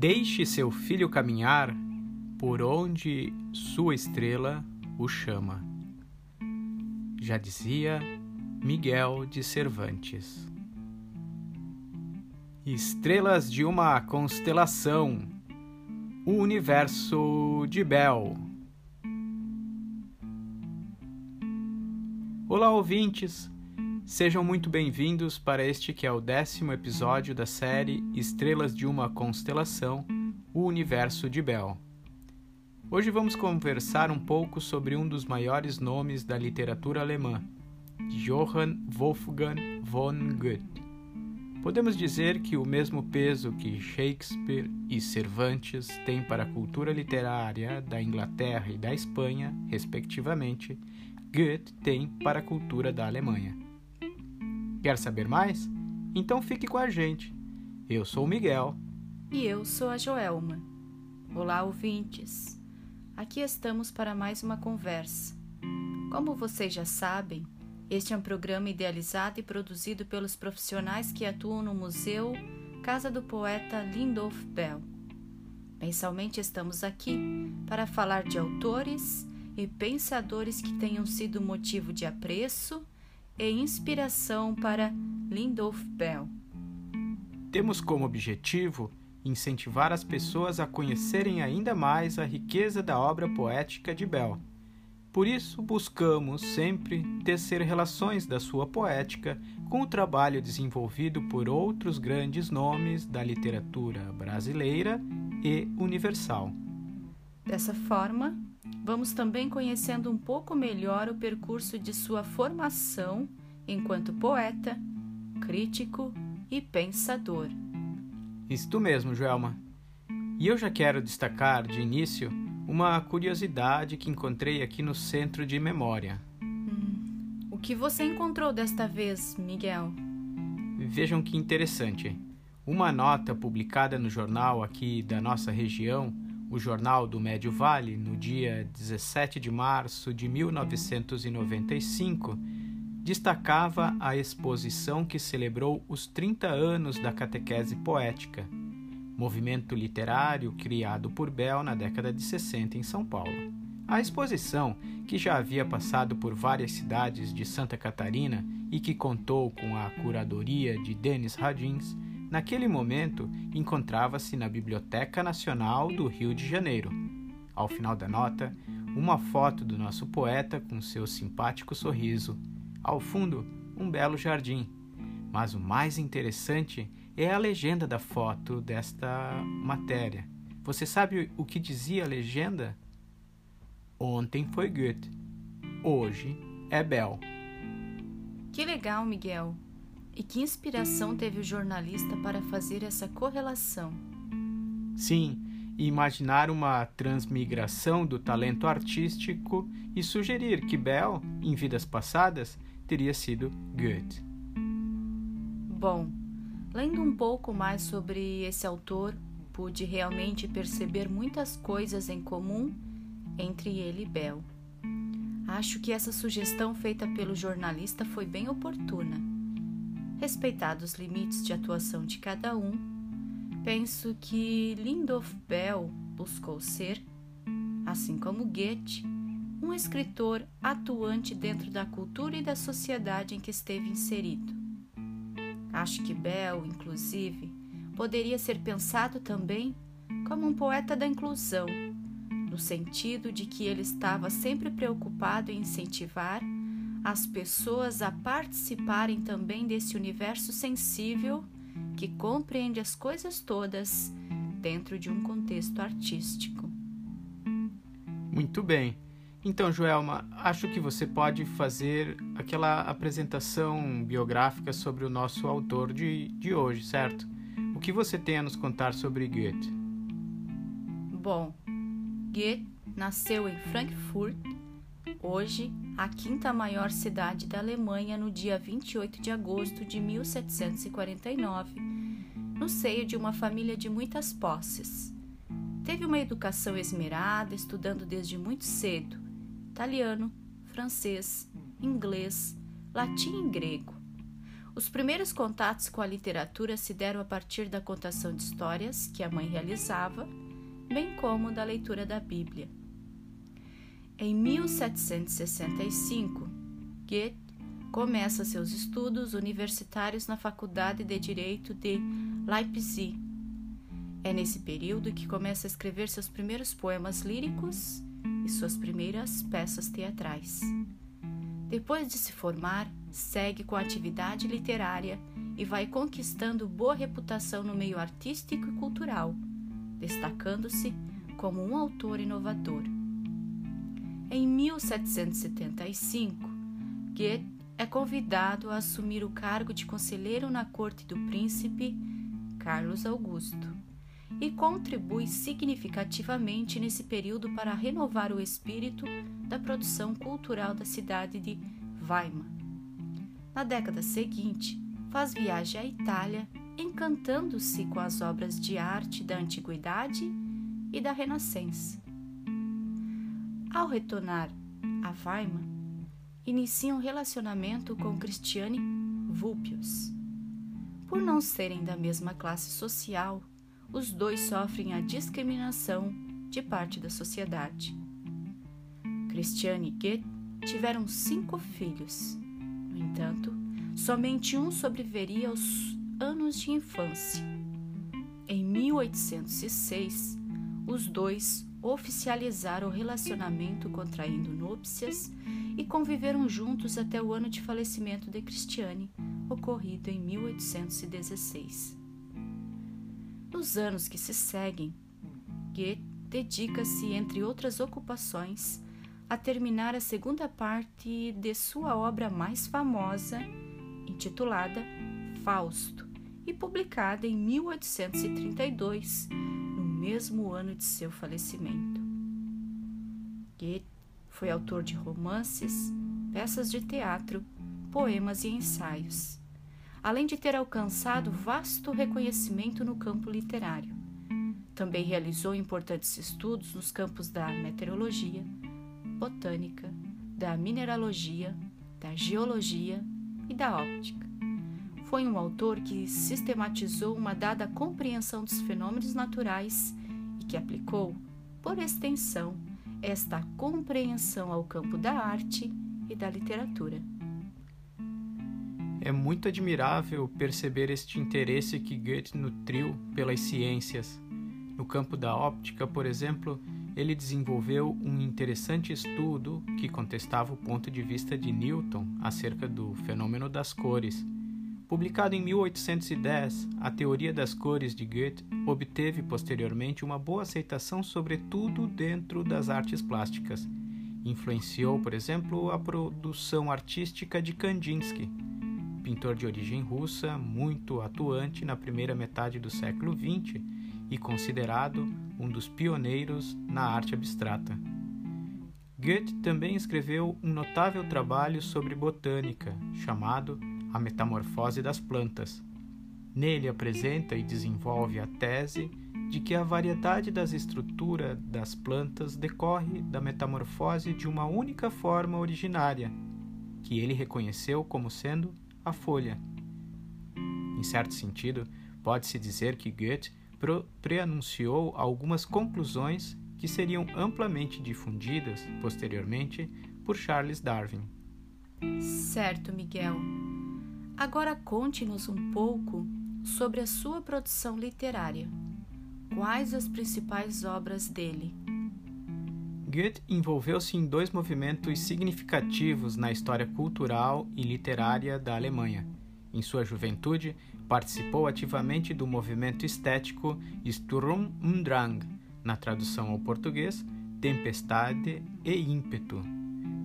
Deixe seu filho caminhar por onde sua estrela o chama. Já dizia Miguel de Cervantes. Estrelas de uma constelação, o universo de Bel. Olá, ouvintes! Sejam muito bem-vindos para este que é o décimo episódio da série Estrelas de uma Constelação O Universo de Bell. Hoje vamos conversar um pouco sobre um dos maiores nomes da literatura alemã, Johann Wolfgang von Goethe. Podemos dizer que o mesmo peso que Shakespeare e Cervantes têm para a cultura literária da Inglaterra e da Espanha, respectivamente, Goethe tem para a cultura da Alemanha. Quer saber mais? Então fique com a gente. Eu sou o Miguel. E eu sou a Joelma. Olá, ouvintes. Aqui estamos para mais uma conversa. Como vocês já sabem, este é um programa idealizado e produzido pelos profissionais que atuam no Museu Casa do Poeta Lindolf Bell. Mensalmente estamos aqui para falar de autores e pensadores que tenham sido motivo de apreço e inspiração para Lindolf Bell. Temos como objetivo incentivar as pessoas a conhecerem ainda mais a riqueza da obra poética de Bell. Por isso, buscamos sempre tecer relações da sua poética com o trabalho desenvolvido por outros grandes nomes da literatura brasileira e universal. Dessa forma, Vamos também conhecendo um pouco melhor o percurso de sua formação enquanto poeta, crítico e pensador. Isto mesmo, Joelma. E eu já quero destacar de início uma curiosidade que encontrei aqui no Centro de Memória. Hum, o que você encontrou desta vez, Miguel? Vejam que interessante. Uma nota publicada no jornal aqui da nossa região o Jornal do Médio Vale, no dia 17 de março de 1995, destacava a exposição que celebrou os 30 anos da catequese poética, movimento literário criado por Bell na década de 60 em São Paulo. A exposição, que já havia passado por várias cidades de Santa Catarina e que contou com a curadoria de Denis Radins, naquele momento encontrava-se na Biblioteca Nacional do Rio de Janeiro. Ao final da nota, uma foto do nosso poeta com seu simpático sorriso. Ao fundo, um belo jardim. Mas o mais interessante é a legenda da foto desta matéria. Você sabe o que dizia a legenda? Ontem foi Goethe, hoje é Bell. Que legal, Miguel. E que inspiração teve o jornalista para fazer essa correlação? Sim, imaginar uma transmigração do talento artístico e sugerir que Bell, em vidas passadas, teria sido Goethe. Bom, lendo um pouco mais sobre esse autor, pude realmente perceber muitas coisas em comum entre ele e Bell. Acho que essa sugestão feita pelo jornalista foi bem oportuna respeitados os limites de atuação de cada um, penso que Lindolf Bell buscou ser, assim como Goethe, um escritor atuante dentro da cultura e da sociedade em que esteve inserido. Acho que Bell, inclusive, poderia ser pensado também como um poeta da inclusão, no sentido de que ele estava sempre preocupado em incentivar as pessoas a participarem também desse universo sensível que compreende as coisas todas dentro de um contexto artístico. Muito bem. Então, Joelma, acho que você pode fazer aquela apresentação biográfica sobre o nosso autor de, de hoje, certo? O que você tem a nos contar sobre Goethe? Bom, Goethe nasceu em Frankfurt hoje a quinta maior cidade da Alemanha no dia 28 de agosto de 1749, no seio de uma família de muitas posses. Teve uma educação esmerada, estudando desde muito cedo italiano, francês, inglês, latim e grego. Os primeiros contatos com a literatura se deram a partir da contação de histórias que a mãe realizava, bem como da leitura da Bíblia. Em 1765, Goethe começa seus estudos universitários na Faculdade de Direito de Leipzig. É nesse período que começa a escrever seus primeiros poemas líricos e suas primeiras peças teatrais. Depois de se formar, segue com a atividade literária e vai conquistando boa reputação no meio artístico e cultural, destacando-se como um autor inovador. Em 1775, Goethe é convidado a assumir o cargo de conselheiro na corte do príncipe Carlos Augusto e contribui significativamente nesse período para renovar o espírito da produção cultural da cidade de Weimar. Na década seguinte, faz viagem à Itália, encantando-se com as obras de arte da antiguidade e da Renascença. Ao retornar a Weimar, inicia um relacionamento com Christiane Vulpius. Por não serem da mesma classe social, os dois sofrem a discriminação de parte da sociedade. Christiane e Goethe tiveram cinco filhos. No entanto, somente um sobreviveria aos anos de infância. Em 1806, os dois oficializaram o relacionamento contraindo núpcias e conviveram juntos até o ano de falecimento de Cristiane, ocorrido em 1816. Nos anos que se seguem, Goethe dedica-se, entre outras ocupações, a terminar a segunda parte de sua obra mais famosa, intitulada Fausto, e publicada em 1832 mesmo ano de seu falecimento. Goethe foi autor de romances, peças de teatro, poemas e ensaios, além de ter alcançado vasto reconhecimento no campo literário. Também realizou importantes estudos nos campos da meteorologia, botânica, da mineralogia, da geologia e da óptica foi um autor que sistematizou uma dada compreensão dos fenômenos naturais e que aplicou, por extensão, esta compreensão ao campo da arte e da literatura. É muito admirável perceber este interesse que Goethe nutriu pelas ciências. No campo da óptica, por exemplo, ele desenvolveu um interessante estudo que contestava o ponto de vista de Newton acerca do fenômeno das cores Publicado em 1810, a teoria das cores de Goethe obteve posteriormente uma boa aceitação, sobretudo dentro das artes plásticas. Influenciou, por exemplo, a produção artística de Kandinsky, pintor de origem russa, muito atuante na primeira metade do século XX e considerado um dos pioneiros na arte abstrata. Goethe também escreveu um notável trabalho sobre botânica, chamado a metamorfose das plantas. Nele apresenta e desenvolve a tese de que a variedade das estruturas das plantas decorre da metamorfose de uma única forma originária, que ele reconheceu como sendo a folha. Em certo sentido, pode-se dizer que Goethe preanunciou algumas conclusões que seriam amplamente difundidas posteriormente por Charles Darwin. Certo, Miguel. Agora conte-nos um pouco sobre a sua produção literária. Quais as principais obras dele? Goethe envolveu-se em dois movimentos significativos na história cultural e literária da Alemanha. Em sua juventude, participou ativamente do movimento estético Sturm und Drang, na tradução ao português, Tempestade e Ímpeto.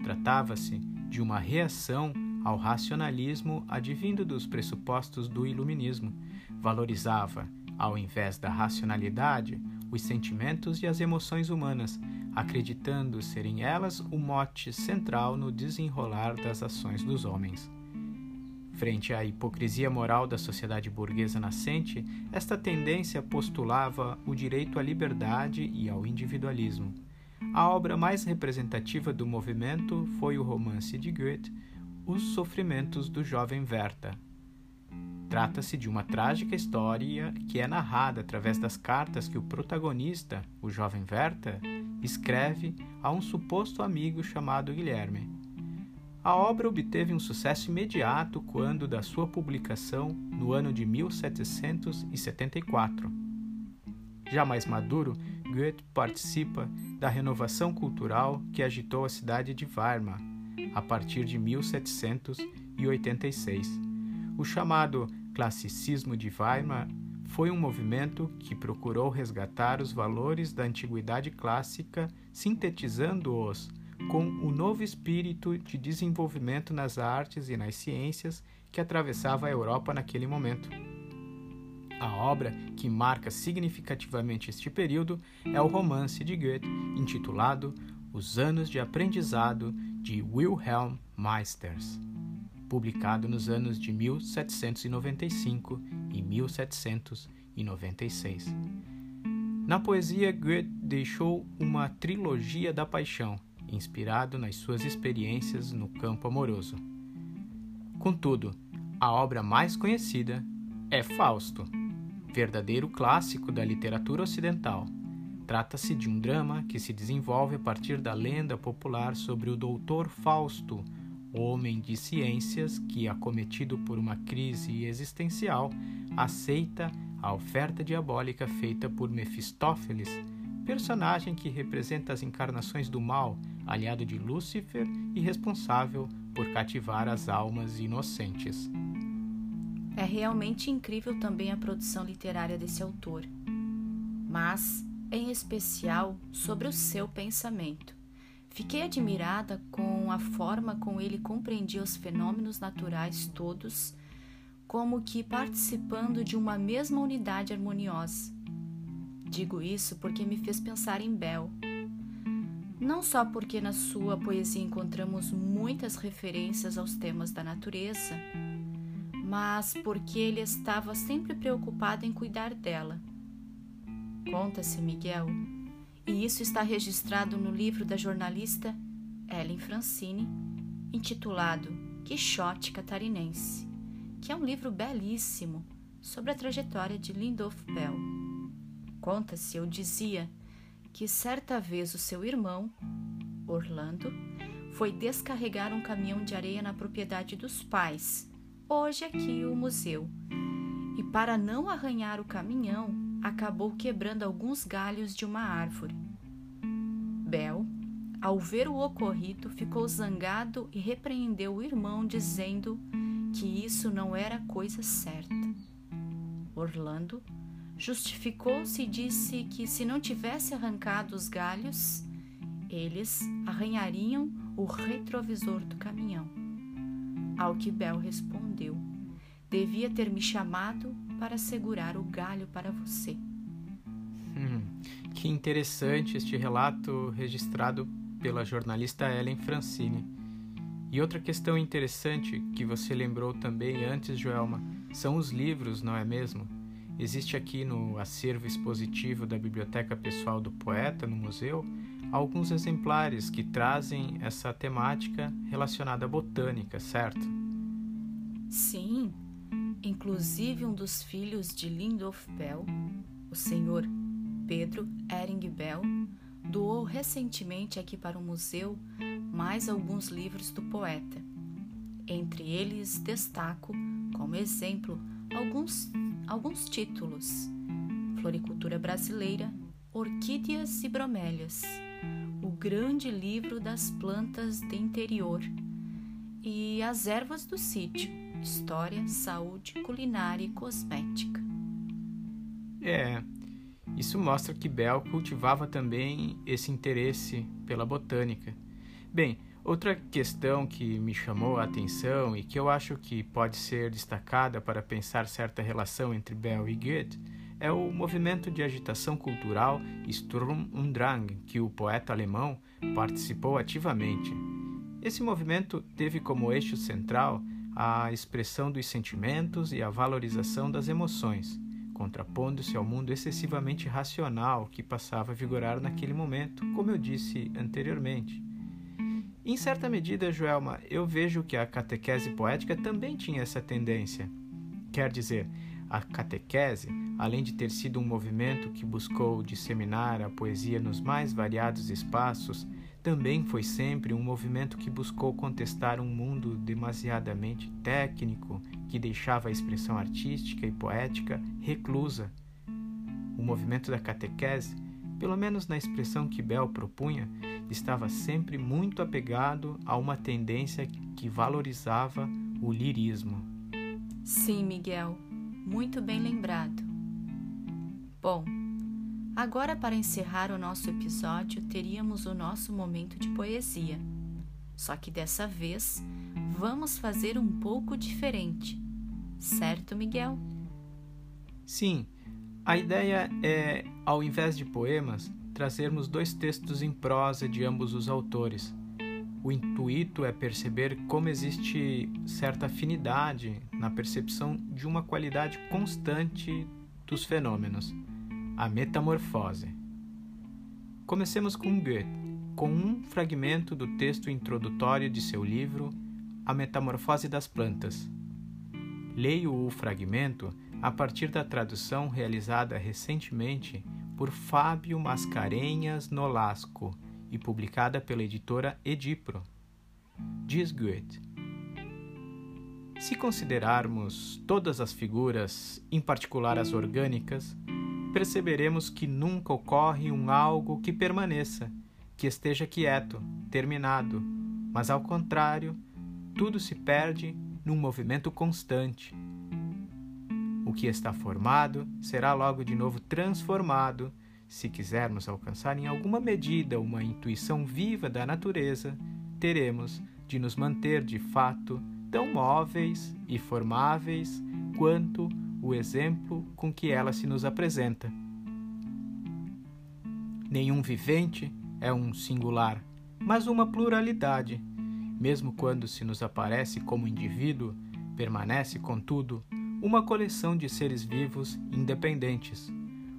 Tratava-se de uma reação ao racionalismo advindo dos pressupostos do iluminismo, valorizava, ao invés da racionalidade, os sentimentos e as emoções humanas, acreditando serem elas o mote central no desenrolar das ações dos homens. Frente à hipocrisia moral da sociedade burguesa nascente, esta tendência postulava o direito à liberdade e ao individualismo. A obra mais representativa do movimento foi o romance de Goethe, os Sofrimentos do Jovem Werther, Trata-se de uma trágica história que é narrada através das cartas que o protagonista, o jovem Werther, escreve a um suposto amigo chamado Guilherme. A obra obteve um sucesso imediato quando da sua publicação no ano de 1774. Já mais maduro, Goethe participa da renovação cultural que agitou a cidade de Weimar a partir de 1786. O chamado classicismo de Weimar foi um movimento que procurou resgatar os valores da antiguidade clássica, sintetizando-os com o novo espírito de desenvolvimento nas artes e nas ciências que atravessava a Europa naquele momento. A obra que marca significativamente este período é o romance de Goethe intitulado Os Anos de Aprendizado de Wilhelm Meisters, publicado nos anos de 1795 e 1796. Na poesia, Goethe deixou uma trilogia da paixão, inspirado nas suas experiências no campo amoroso. Contudo, a obra mais conhecida é Fausto, verdadeiro clássico da literatura ocidental. Trata-se de um drama que se desenvolve a partir da lenda popular sobre o doutor Fausto, homem de ciências que, acometido por uma crise existencial, aceita a oferta diabólica feita por Mefistófeles, personagem que representa as encarnações do mal, aliado de Lúcifer e responsável por cativar as almas inocentes. É realmente incrível também a produção literária desse autor, mas, em especial, sobre o seu pensamento. Fiquei admirada com a forma como ele compreendia os fenômenos naturais todos, como que participando de uma mesma unidade harmoniosa. Digo isso porque me fez pensar em Bell. Não só porque na sua poesia encontramos muitas referências aos temas da natureza, mas porque ele estava sempre preocupado em cuidar dela. Conta-se, Miguel, e isso está registrado no livro da jornalista Ellen Francine, intitulado Quixote Catarinense, que é um livro belíssimo sobre a trajetória de Lindolf Bell. Conta-se, eu dizia, que certa vez o seu irmão, Orlando, foi descarregar um caminhão de areia na propriedade dos pais hoje aqui o museu. E para não arranhar o caminhão, acabou quebrando alguns galhos de uma árvore. Bel, ao ver o ocorrido, ficou zangado e repreendeu o irmão, dizendo que isso não era coisa certa. Orlando justificou-se e disse que se não tivesse arrancado os galhos, eles arranhariam o retrovisor do caminhão. Ao que Bel respondeu: Devia ter me chamado para segurar o galho para você. Hum, que interessante este relato registrado pela jornalista Ellen Francine. E outra questão interessante que você lembrou também antes, Joelma, são os livros, não é mesmo? Existe aqui no acervo expositivo da Biblioteca Pessoal do Poeta, no museu, alguns exemplares que trazem essa temática relacionada à botânica, certo? Sim, inclusive um dos filhos de Lindolf Bell, o senhor Pedro Ering Bell, doou recentemente aqui para o museu mais alguns livros do poeta. Entre eles destaco, como exemplo, alguns, alguns títulos: Floricultura Brasileira, Orquídeas e Bromélias o grande livro das plantas de interior e as ervas do sítio, história, saúde, culinária e cosmética. É, isso mostra que Bell cultivava também esse interesse pela botânica. Bem, outra questão que me chamou a atenção e que eu acho que pode ser destacada para pensar certa relação entre Bell e Goethe é o movimento de agitação cultural Sturm und Drang, que o poeta alemão participou ativamente. Esse movimento teve como eixo central a expressão dos sentimentos e a valorização das emoções, contrapondo-se ao mundo excessivamente racional que passava a vigorar naquele momento, como eu disse anteriormente. Em certa medida, Joelma, eu vejo que a catequese poética também tinha essa tendência Quer dizer, a catequese, além de ter sido um movimento que buscou disseminar a poesia nos mais variados espaços, também foi sempre um movimento que buscou contestar um mundo demasiadamente técnico que deixava a expressão artística e poética reclusa. O movimento da catequese, pelo menos na expressão que Bell propunha, estava sempre muito apegado a uma tendência que valorizava o lirismo. Sim, Miguel, muito bem lembrado. Bom, agora para encerrar o nosso episódio, teríamos o nosso momento de poesia. Só que dessa vez vamos fazer um pouco diferente. Certo, Miguel? Sim. A ideia é, ao invés de poemas, trazermos dois textos em prosa de ambos os autores. O intuito é perceber como existe certa afinidade na percepção de uma qualidade constante dos fenômenos, a metamorfose. Comecemos com Goethe, com um fragmento do texto introdutório de seu livro A Metamorfose das Plantas. Leio o fragmento a partir da tradução realizada recentemente por Fábio Mascarenhas Nolasco e publicada pela editora Edipro. Diz Goethe: Se considerarmos todas as figuras, em particular as orgânicas, perceberemos que nunca ocorre um algo que permaneça, que esteja quieto, terminado, mas ao contrário, tudo se perde num movimento constante. O que está formado será logo de novo transformado se quisermos alcançar em alguma medida uma intuição viva da natureza, teremos de nos manter de fato tão móveis e formáveis quanto o exemplo com que ela se nos apresenta. Nenhum vivente é um singular, mas uma pluralidade. Mesmo quando se nos aparece como indivíduo, permanece, contudo, uma coleção de seres vivos independentes,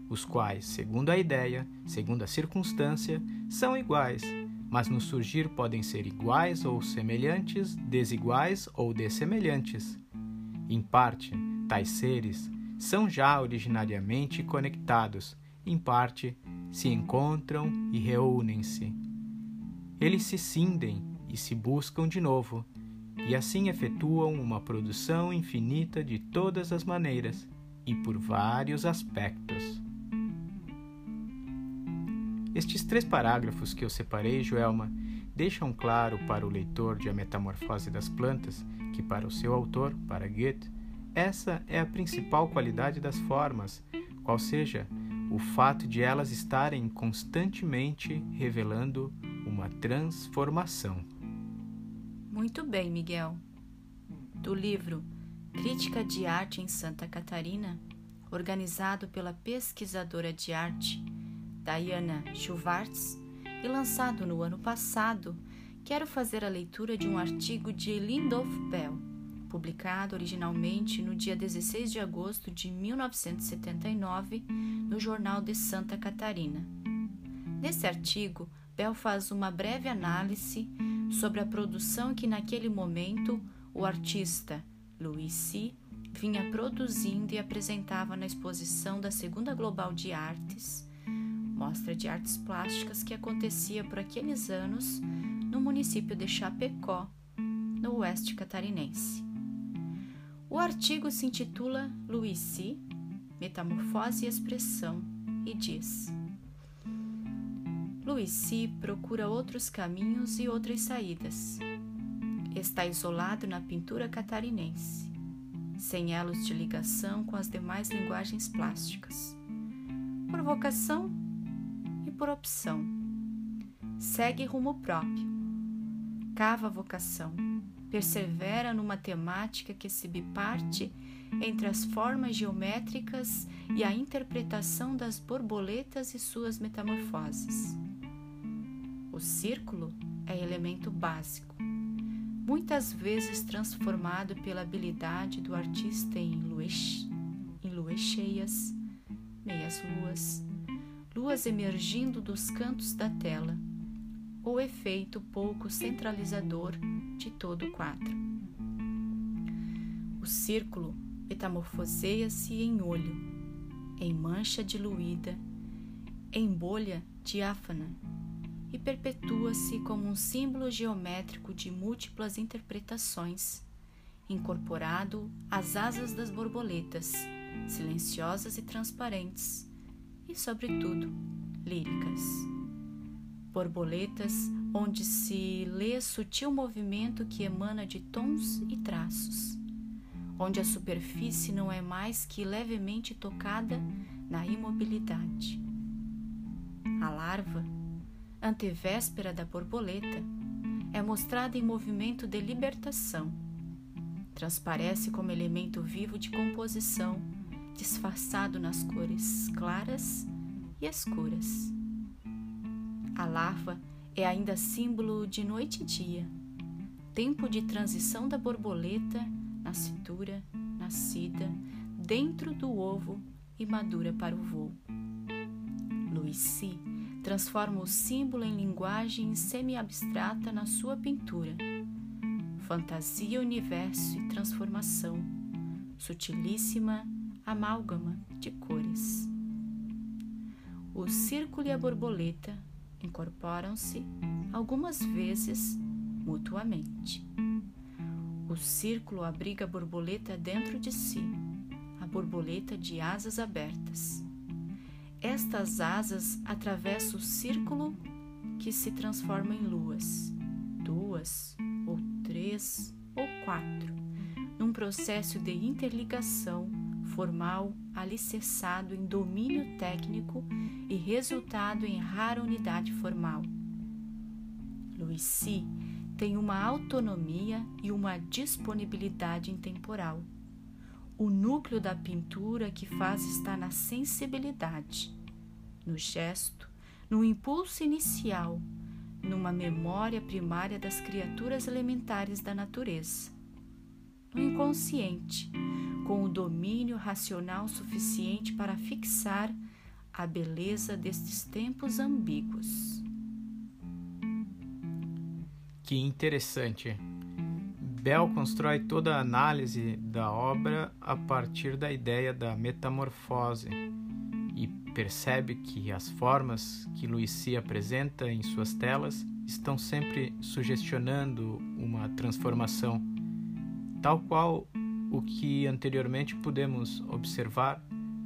os quais, segundo a ideia, segundo a circunstância, são iguais, mas no surgir podem ser iguais ou semelhantes, desiguais ou dessemelhantes. Em parte, tais seres são já originariamente conectados, em parte, se encontram e reúnem-se. Eles se cindem e se buscam de novo, e assim efetuam uma produção infinita de todas as maneiras e por vários aspectos. Estes três parágrafos que eu separei, Joelma, deixam claro para o leitor de A Metamorfose das Plantas que, para o seu autor, para Goethe, essa é a principal qualidade das formas, qual seja o fato de elas estarem constantemente revelando uma transformação. Muito bem, Miguel. Do livro Crítica de Arte em Santa Catarina, organizado pela pesquisadora de arte Diana Schwartz e lançado no ano passado, quero fazer a leitura de um artigo de Lindolf Bell, publicado originalmente no dia 16 de agosto de 1979 no Jornal de Santa Catarina. Nesse artigo, Bell faz uma breve análise sobre a produção que naquele momento o artista Louis C. vinha produzindo e apresentava na exposição da Segunda Global de Artes mostra de artes plásticas que acontecia por aqueles anos no município de Chapecó, no oeste catarinense. O artigo se intitula Luici, Metamorfose e Expressão e diz: Luici procura outros caminhos e outras saídas. Está isolado na pintura catarinense, sem elos de ligação com as demais linguagens plásticas. Por vocação, por opção. Segue rumo próprio. Cava a vocação. Persevera numa temática que se biparte entre as formas geométricas e a interpretação das borboletas e suas metamorfoses. O círculo é elemento básico, muitas vezes transformado pela habilidade do artista em luas, cheias, meias luas, luas emergindo dos cantos da tela, o efeito pouco centralizador de todo o quadro. O círculo metamorfoseia-se em olho, em mancha diluída, em bolha diáfana e perpetua-se como um símbolo geométrico de múltiplas interpretações, incorporado às asas das borboletas, silenciosas e transparentes, e, sobretudo, líricas. Borboletas onde se lê sutil movimento que emana de tons e traços, onde a superfície não é mais que levemente tocada na imobilidade. A larva antevéspera da borboleta, é mostrada em movimento de libertação. Transparece como elemento vivo de composição, disfarçado nas cores claras e escuras. A larva é ainda símbolo de noite e dia, tempo de transição da borboleta, nascitura, nascida, dentro do ovo e madura para o voo. Luici transforma o símbolo em linguagem semi-abstrata na sua pintura. Fantasia, universo e transformação, sutilíssima amálgama de cores. O círculo e a borboleta incorporam-se algumas vezes mutuamente. O círculo abriga a borboleta dentro de si, a borboleta de asas abertas. Estas asas atravessam o círculo que se transforma em luas, duas ou três ou quatro, num processo de interligação formal alicerçado em domínio técnico e resultado em rara unidade formal. Luisi tem uma autonomia e uma disponibilidade intemporal o núcleo da pintura que faz está na sensibilidade, no gesto, no impulso inicial, numa memória primária das criaturas elementares da natureza, no inconsciente, com o domínio racional suficiente para fixar a beleza destes tempos ambíguos. Que interessante. Bell constrói toda a análise da obra a partir da ideia da metamorfose e percebe que as formas que Luisi apresenta em suas telas estão sempre sugestionando uma transformação, tal qual o que anteriormente pudemos observar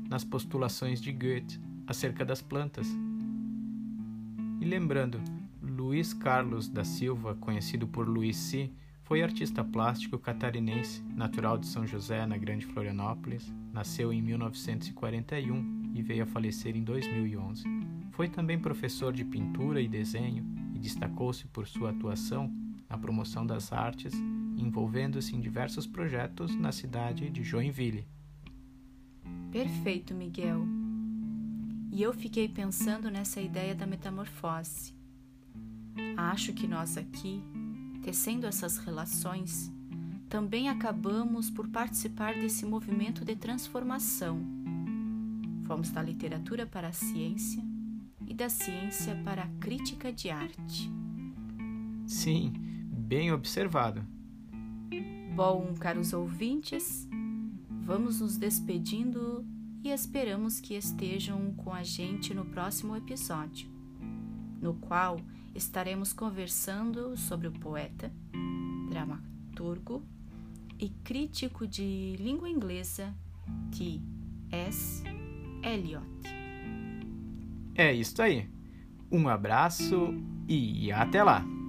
nas postulações de Goethe acerca das plantas. E lembrando, Luiz Carlos da Silva, conhecido por Luisi, foi artista plástico catarinense, natural de São José, na Grande Florianópolis. Nasceu em 1941 e veio a falecer em 2011. Foi também professor de pintura e desenho e destacou-se por sua atuação na promoção das artes, envolvendo-se em diversos projetos na cidade de Joinville. Perfeito, Miguel. E eu fiquei pensando nessa ideia da metamorfose. Acho que nós aqui tecendo essas relações, também acabamos por participar desse movimento de transformação. Fomos da literatura para a ciência e da ciência para a crítica de arte. Sim, bem observado. Bom, caros ouvintes, vamos nos despedindo e esperamos que estejam com a gente no próximo episódio, no qual estaremos conversando sobre o poeta, dramaturgo e crítico de língua inglesa T.S. Eliot. É isso aí. Um abraço e até lá!